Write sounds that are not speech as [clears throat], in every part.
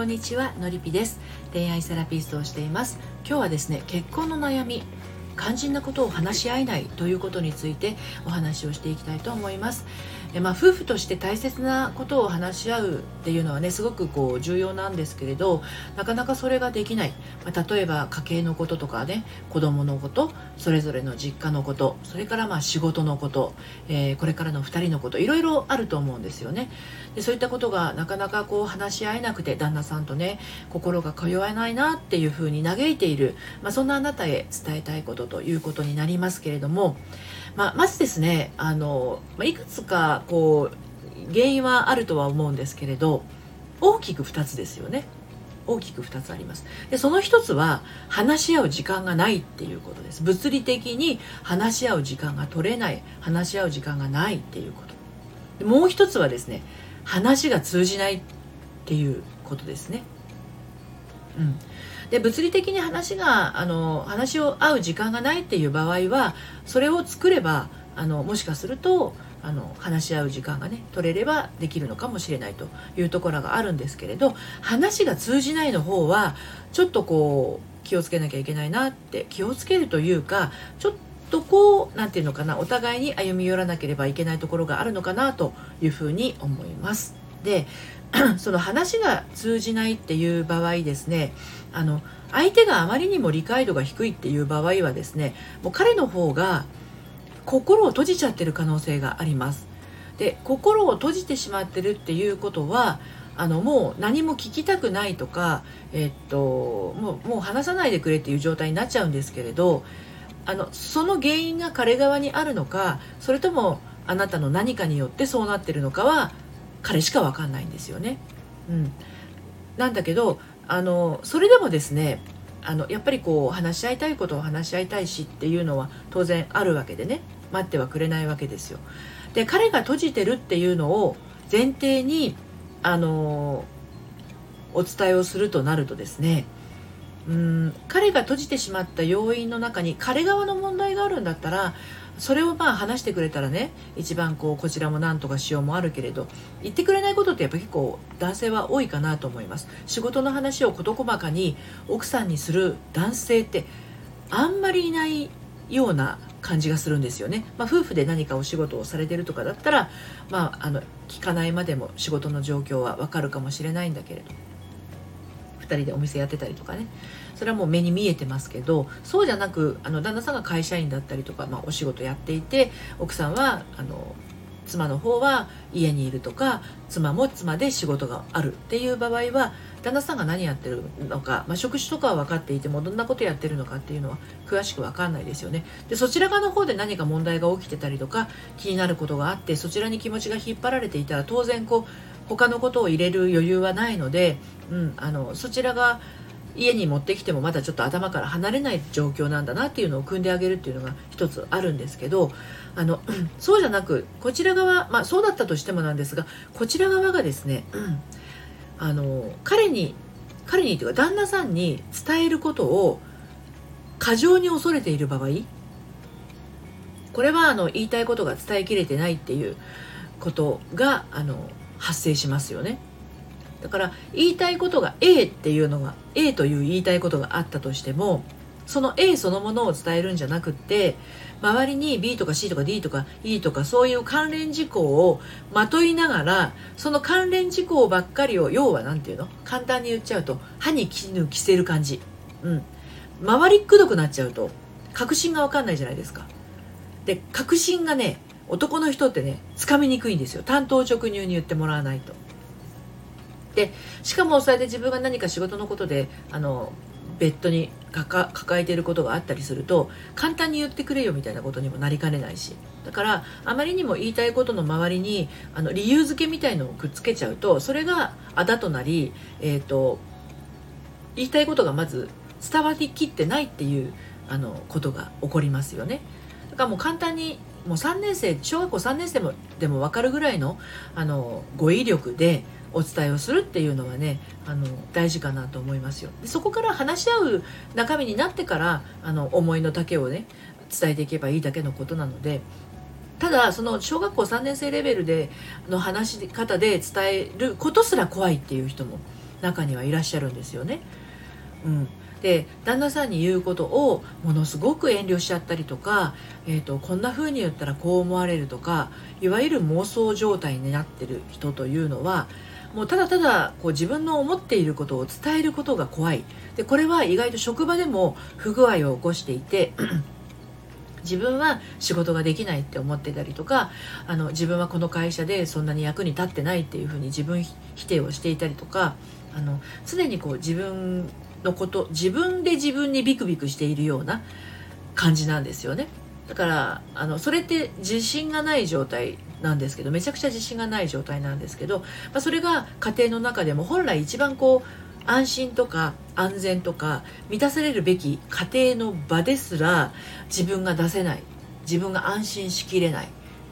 こんにちはのりぴです。恋愛セラピストをしています。今日はですね結婚の悩み肝心なことを話し合えないということについてお話をしていきたいと思います。えまあ、夫婦として大切なことを話し合うっていうのはねすごくこう重要なんですけれどなかなかそれができない、まあ、例えば家計のこととかね子供のことそれぞれの実家のことそれからまあ仕事のこと、えー、これからの2人のこといろいろあると思うんですよね。でそういったことがなかなかこう話し合えなくて旦那さんとね心が通わないなっていうふうに嘆いている、まあ、そんなあなたへ伝えたいことということになりますけれどもまあ、まずですねあの、ま、いくつかこう原因はあるとは思うんですけれど大きく2つですよね。大きく2つあります。でその1つは話し合う時間がないっていうことです。物理的に話し合う時間が取れない話し合う時間がないっていうこと。でもう1つはですね話が通じないっていうことですね。うん、で物理的に話があの話を合う時間がないっていう場合はそれを作ればあのもしかするとあの話し合う時間がね取れればできるのかもしれないというところがあるんですけれど話が通じないの方はちょっとこう気をつけなきゃいけないなって気をつけるというかちょっとこう何て言うのかなお互いに歩み寄らなければいけないところがあるのかなというふうに思います。で [clears throat] その話が通じないっていう場合ですねあの相手があまりにも理解度が低いっていう場合はですねもう彼の方が心を閉じちゃってる可能性があります。で心を閉じてしまってるっていうことはあのもう何も聞きたくないとか、えっと、もうもう話さないでくれっていう状態になっちゃうんですけれどあのその原因が彼側にあるのかそれともあなたの何かによってそうなってるのかは彼しか分かんないんですよね。うん、なんだけどあのそれでもですねあのやっぱりこう話し合いたいことを話し合いたいしっていうのは当然あるわけでね待ってはくれないわけですよ。で彼が閉じてるっていうのを前提にあのお伝えをするとなるとですねうん彼が閉じてしまった要因の中に彼側の問題があるんだったらそれをまあ話してくれたらね一番こうこちらも何とかしようもあるけれど言ってくれないことってやっぱ結構男性は多いかなと思います。仕事の話を事細かに奥さんにする男性ってあんまりいないような感じがするんですよね、まあ、夫婦で何かお仕事をされてるとかだったら、まあ、あの聞かないまでも仕事の状況はわかるかもしれないんだけれど。2人でお店やってたりとかね。それはもう目に見えてますけどそうじゃなくあの旦那さんが会社員だったりとか、まあ、お仕事やっていて奥さんはあの妻の方は家にいるとか妻も妻で仕事があるっていう場合は旦那さんが何やってるのか、まあ、職種とかは分かっていてもどんなことやってるのかっていうのは詳しく分かんないですよね。でそちら側の方で何か問題が起きてたりとか気になることがあってそちらに気持ちが引っ張られていたら当然こう他のことを入れる余裕はないので、うん、あのそちらが家に持ってきてもまだちょっと頭から離れない状況なんだなっていうのを組んであげるっていうのが一つあるんですけどあの [clears throat] そうじゃなくこちら側まあそうだったとしてもなんですがこちら側がですね、うん、あの彼に彼にというか旦那さんに伝えることを過剰に恐れている場合これはあの言いたいことが伝えきれてないっていうことがあの発生しますよね。だから言いたいことが A っていうのが A という言いたいことがあったとしてもその A そのものを伝えるんじゃなくって周りに B とか C とか D とか E とかそういう関連事項をまといながらその関連事項ばっかりを要は何て言うの？簡単に言っちゃうと歯に絹着せる感じ。うん。回りくどくなっちゃうと確信が分かんないじゃないですか。で確信がね男の人ってねつかみにくいんですよ。単刀直入に言ってもらわないと。でしかもそれで自分が何か仕事のことであのベッドに抱えていることがあったりすると簡単に言ってくれよみたいなことにもなりかねないし。だからあまりにも言いたいことの周りにあの理由付けみたいのをくっつけちゃうとそれがあだとなり、えーと、言いたいことがまず伝わりきってないっていうあのことが起こりますよね。だからもう簡単にもう3年生小学校3年生もでも分かるぐらいのあの語彙力でお伝えをするっていうのはねあの大事かなと思いますよでそこから話し合う中身になってからあの思いの丈をね伝えていけばいいだけのことなのでただその小学校3年生レベルでの話し方で伝えることすら怖いっていう人も中にはいらっしゃるんですよね。うん、で旦那さんに言うことをものすごく遠慮しちゃったりとか、えーと、こんな風に言ったらこう思われるとかいわゆる妄想状態になってる人というのはもうただただこう自分の思っていることを伝えることが怖い。でこれは意外と職場でも不具合を起こしていて [clears throat] 自分は仕事ができないって思ってたりとかあの自分はこの会社でそんなに役に立ってないっていうふうに自分否定をしていたりとかあの常にこう自分のこと自分で自分にビクビクしているような感じなんですよね。だからあのそれって自信がない状態なんですけどめちゃくちゃ自信がない状態なんですけど、まあ、それが家庭の中でも本来一番こう安心とか安全とか満たされるべき家庭の場ですら自分が出せない自分が安心しきれない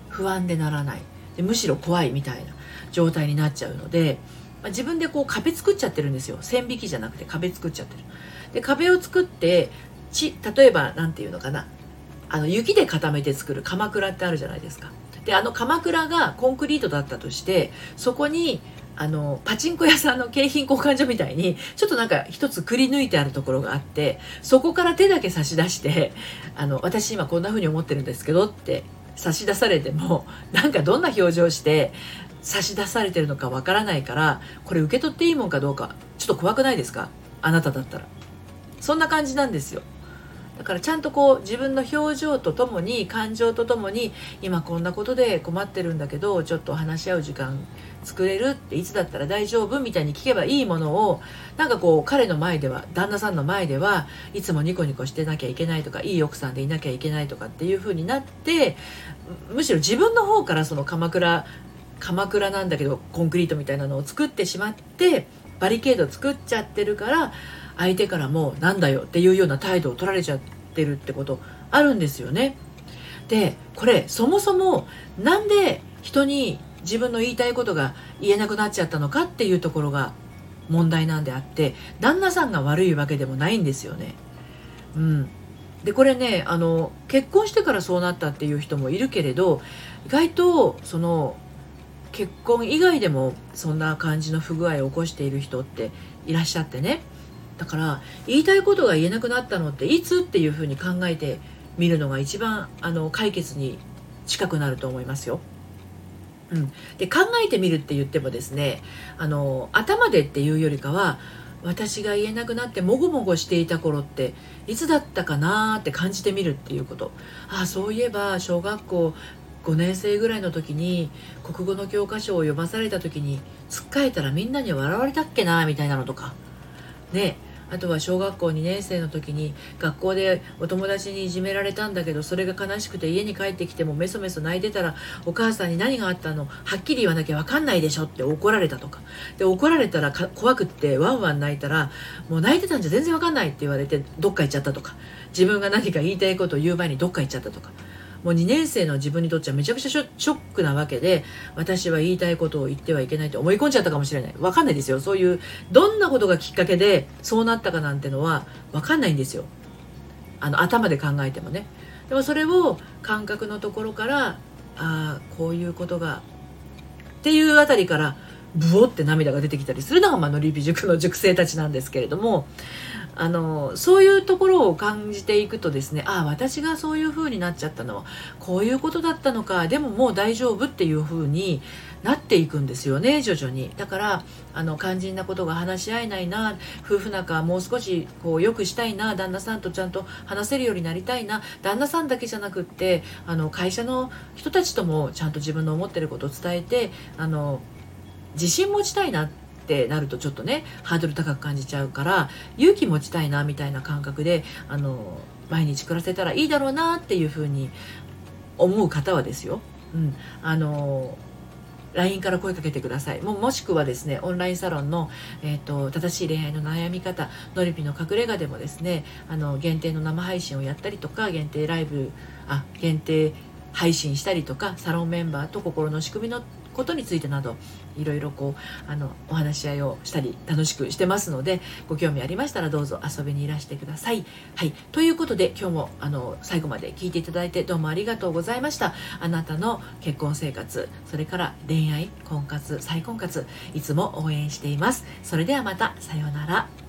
不安でならないでむしろ怖いみたいな状態になっちゃうのでま自分でこう壁作っちゃってるんですよ。線引きじゃなくて壁作っちゃってる。で壁を作ってち例えば何て言うのかな。あの雪で固めて作る鎌倉ってあるじゃないですか。であの鎌倉がコンクリートだったとしてそこにあのパチンコ屋さんの景品交換所みたいにちょっとなんか一つくり抜いてあるところがあってそこから手だけ差し出してあの私今こんな風に思ってるんですけどって差し出されてもなんかどんな表情して差し出されてるのかわからないからこれ受け取っていいもんかどうかちょっと怖くないですか？あなただったら。そんな感じなんですよ。だからちゃんとこう自分の表情とともに感情とともに今こんなことで困ってるんだけどちょっと話し合う時間作れるっていつだったら大丈夫みたいに聞けばいいものをなんかこう彼の前では旦那さんの前ではいつもニコニコしてなきゃいけないとかいい奥さんでいなきゃいけないとかっていう風になってむしろ自分の方からその鎌倉鎌倉なんだけどコンクリートみたいなのを作ってしまってバリケード作っちゃってるから相手からもなんだよっていうような態度を取られちゃってるってことあるんですよね。でこれそもそもなんで人に自分の言いたいことが言えなくなっちゃったのかっていうところが問題なんであって旦那さんが悪いわけでもないんですよね。うん、でこれねあの結婚してからそうなったっていう人もいるけれど意外とその結婚以外でもそんな感じの不具合を起こしている人っていらっしゃってね。だから言いたいことが言えなくなったのっていつっていうふうに考えてみるのが一番あの解決に近くなると思いますよ。うん、で考えてみるって言ってもですねあの頭でっていうよりかは私が言えなくなってもごもごしていた頃っていつだったかなって感じてみるっていうこと。ああそういえば小学校5年生ぐらいの時に国語の教科書を読まされた時につっかえたらみんなに笑われたっけなみたいなのとか。ねあとは小学校2年生の時に学校でお友達にいじめられたんだけどそれが悲しくて家に帰ってきてもメソメソ泣いてたらお母さんに何があったの？はっきり言わなきゃ分かんないでしょって怒られたとか。で怒られたら怖くってワンワン泣いたらもう泣いてたんじゃ全然分かんないって言われてどっか行っちゃったとか。自分が何か言いたいことを言う前にどっか行っちゃったとか。もう2年生の自分にとってはめちゃくちゃショックなわけで私は言いたいことを言ってはいけないと思い込んじゃったかもしれない。わかんないですよ。そういうどんなことがきっかけでそうなったかなんてのはわかんないんですよ。あの頭で考えてもね。でもそれを感覚のところからああこういうことがっていうあたりからブオって涙が出てきたりするのが、まあ、のりび塾の塾生たちなんですけれどもあのそういうところを感じていくとですねああ私がそういう風になっちゃったのはこういうことだったのかでももう大丈夫っていう風になっていくんですよね徐々に。だからあの肝心なことが話し合えないな夫婦仲もう少しこう良くしたいな旦那さんとちゃんと話せるようになりたいな旦那さんだけじゃなくってあの会社の人たちともちゃんと自分の思ってることを伝えてあの自信持ちたいなってってなるとちょっとねハードル高く感じちゃうから勇気持ちたいなみたいな感覚であの毎日暮らせたらいいだろうなっていうふうに思う方はですよ、うん、あの LINE から声かけてください。ももしくはですねオンラインサロンの、えーと、正しい恋愛の悩み方のりぴの隠れ家でもですねあの限定の生配信をやったりとか限定ライブあ限定配信したりとかサロンメンバーと心の仕組みのことについてなどいろいろこうあのお話し合いをしたり楽しくしてますのでご興味ありましたらどうぞ遊びにいらしてください。はい、ということで今日もあの最後まで聞いていただいてどうもありがとうございました。あなたの結婚生活それから恋愛婚活再婚活いつも応援しています。それではまたさようなら。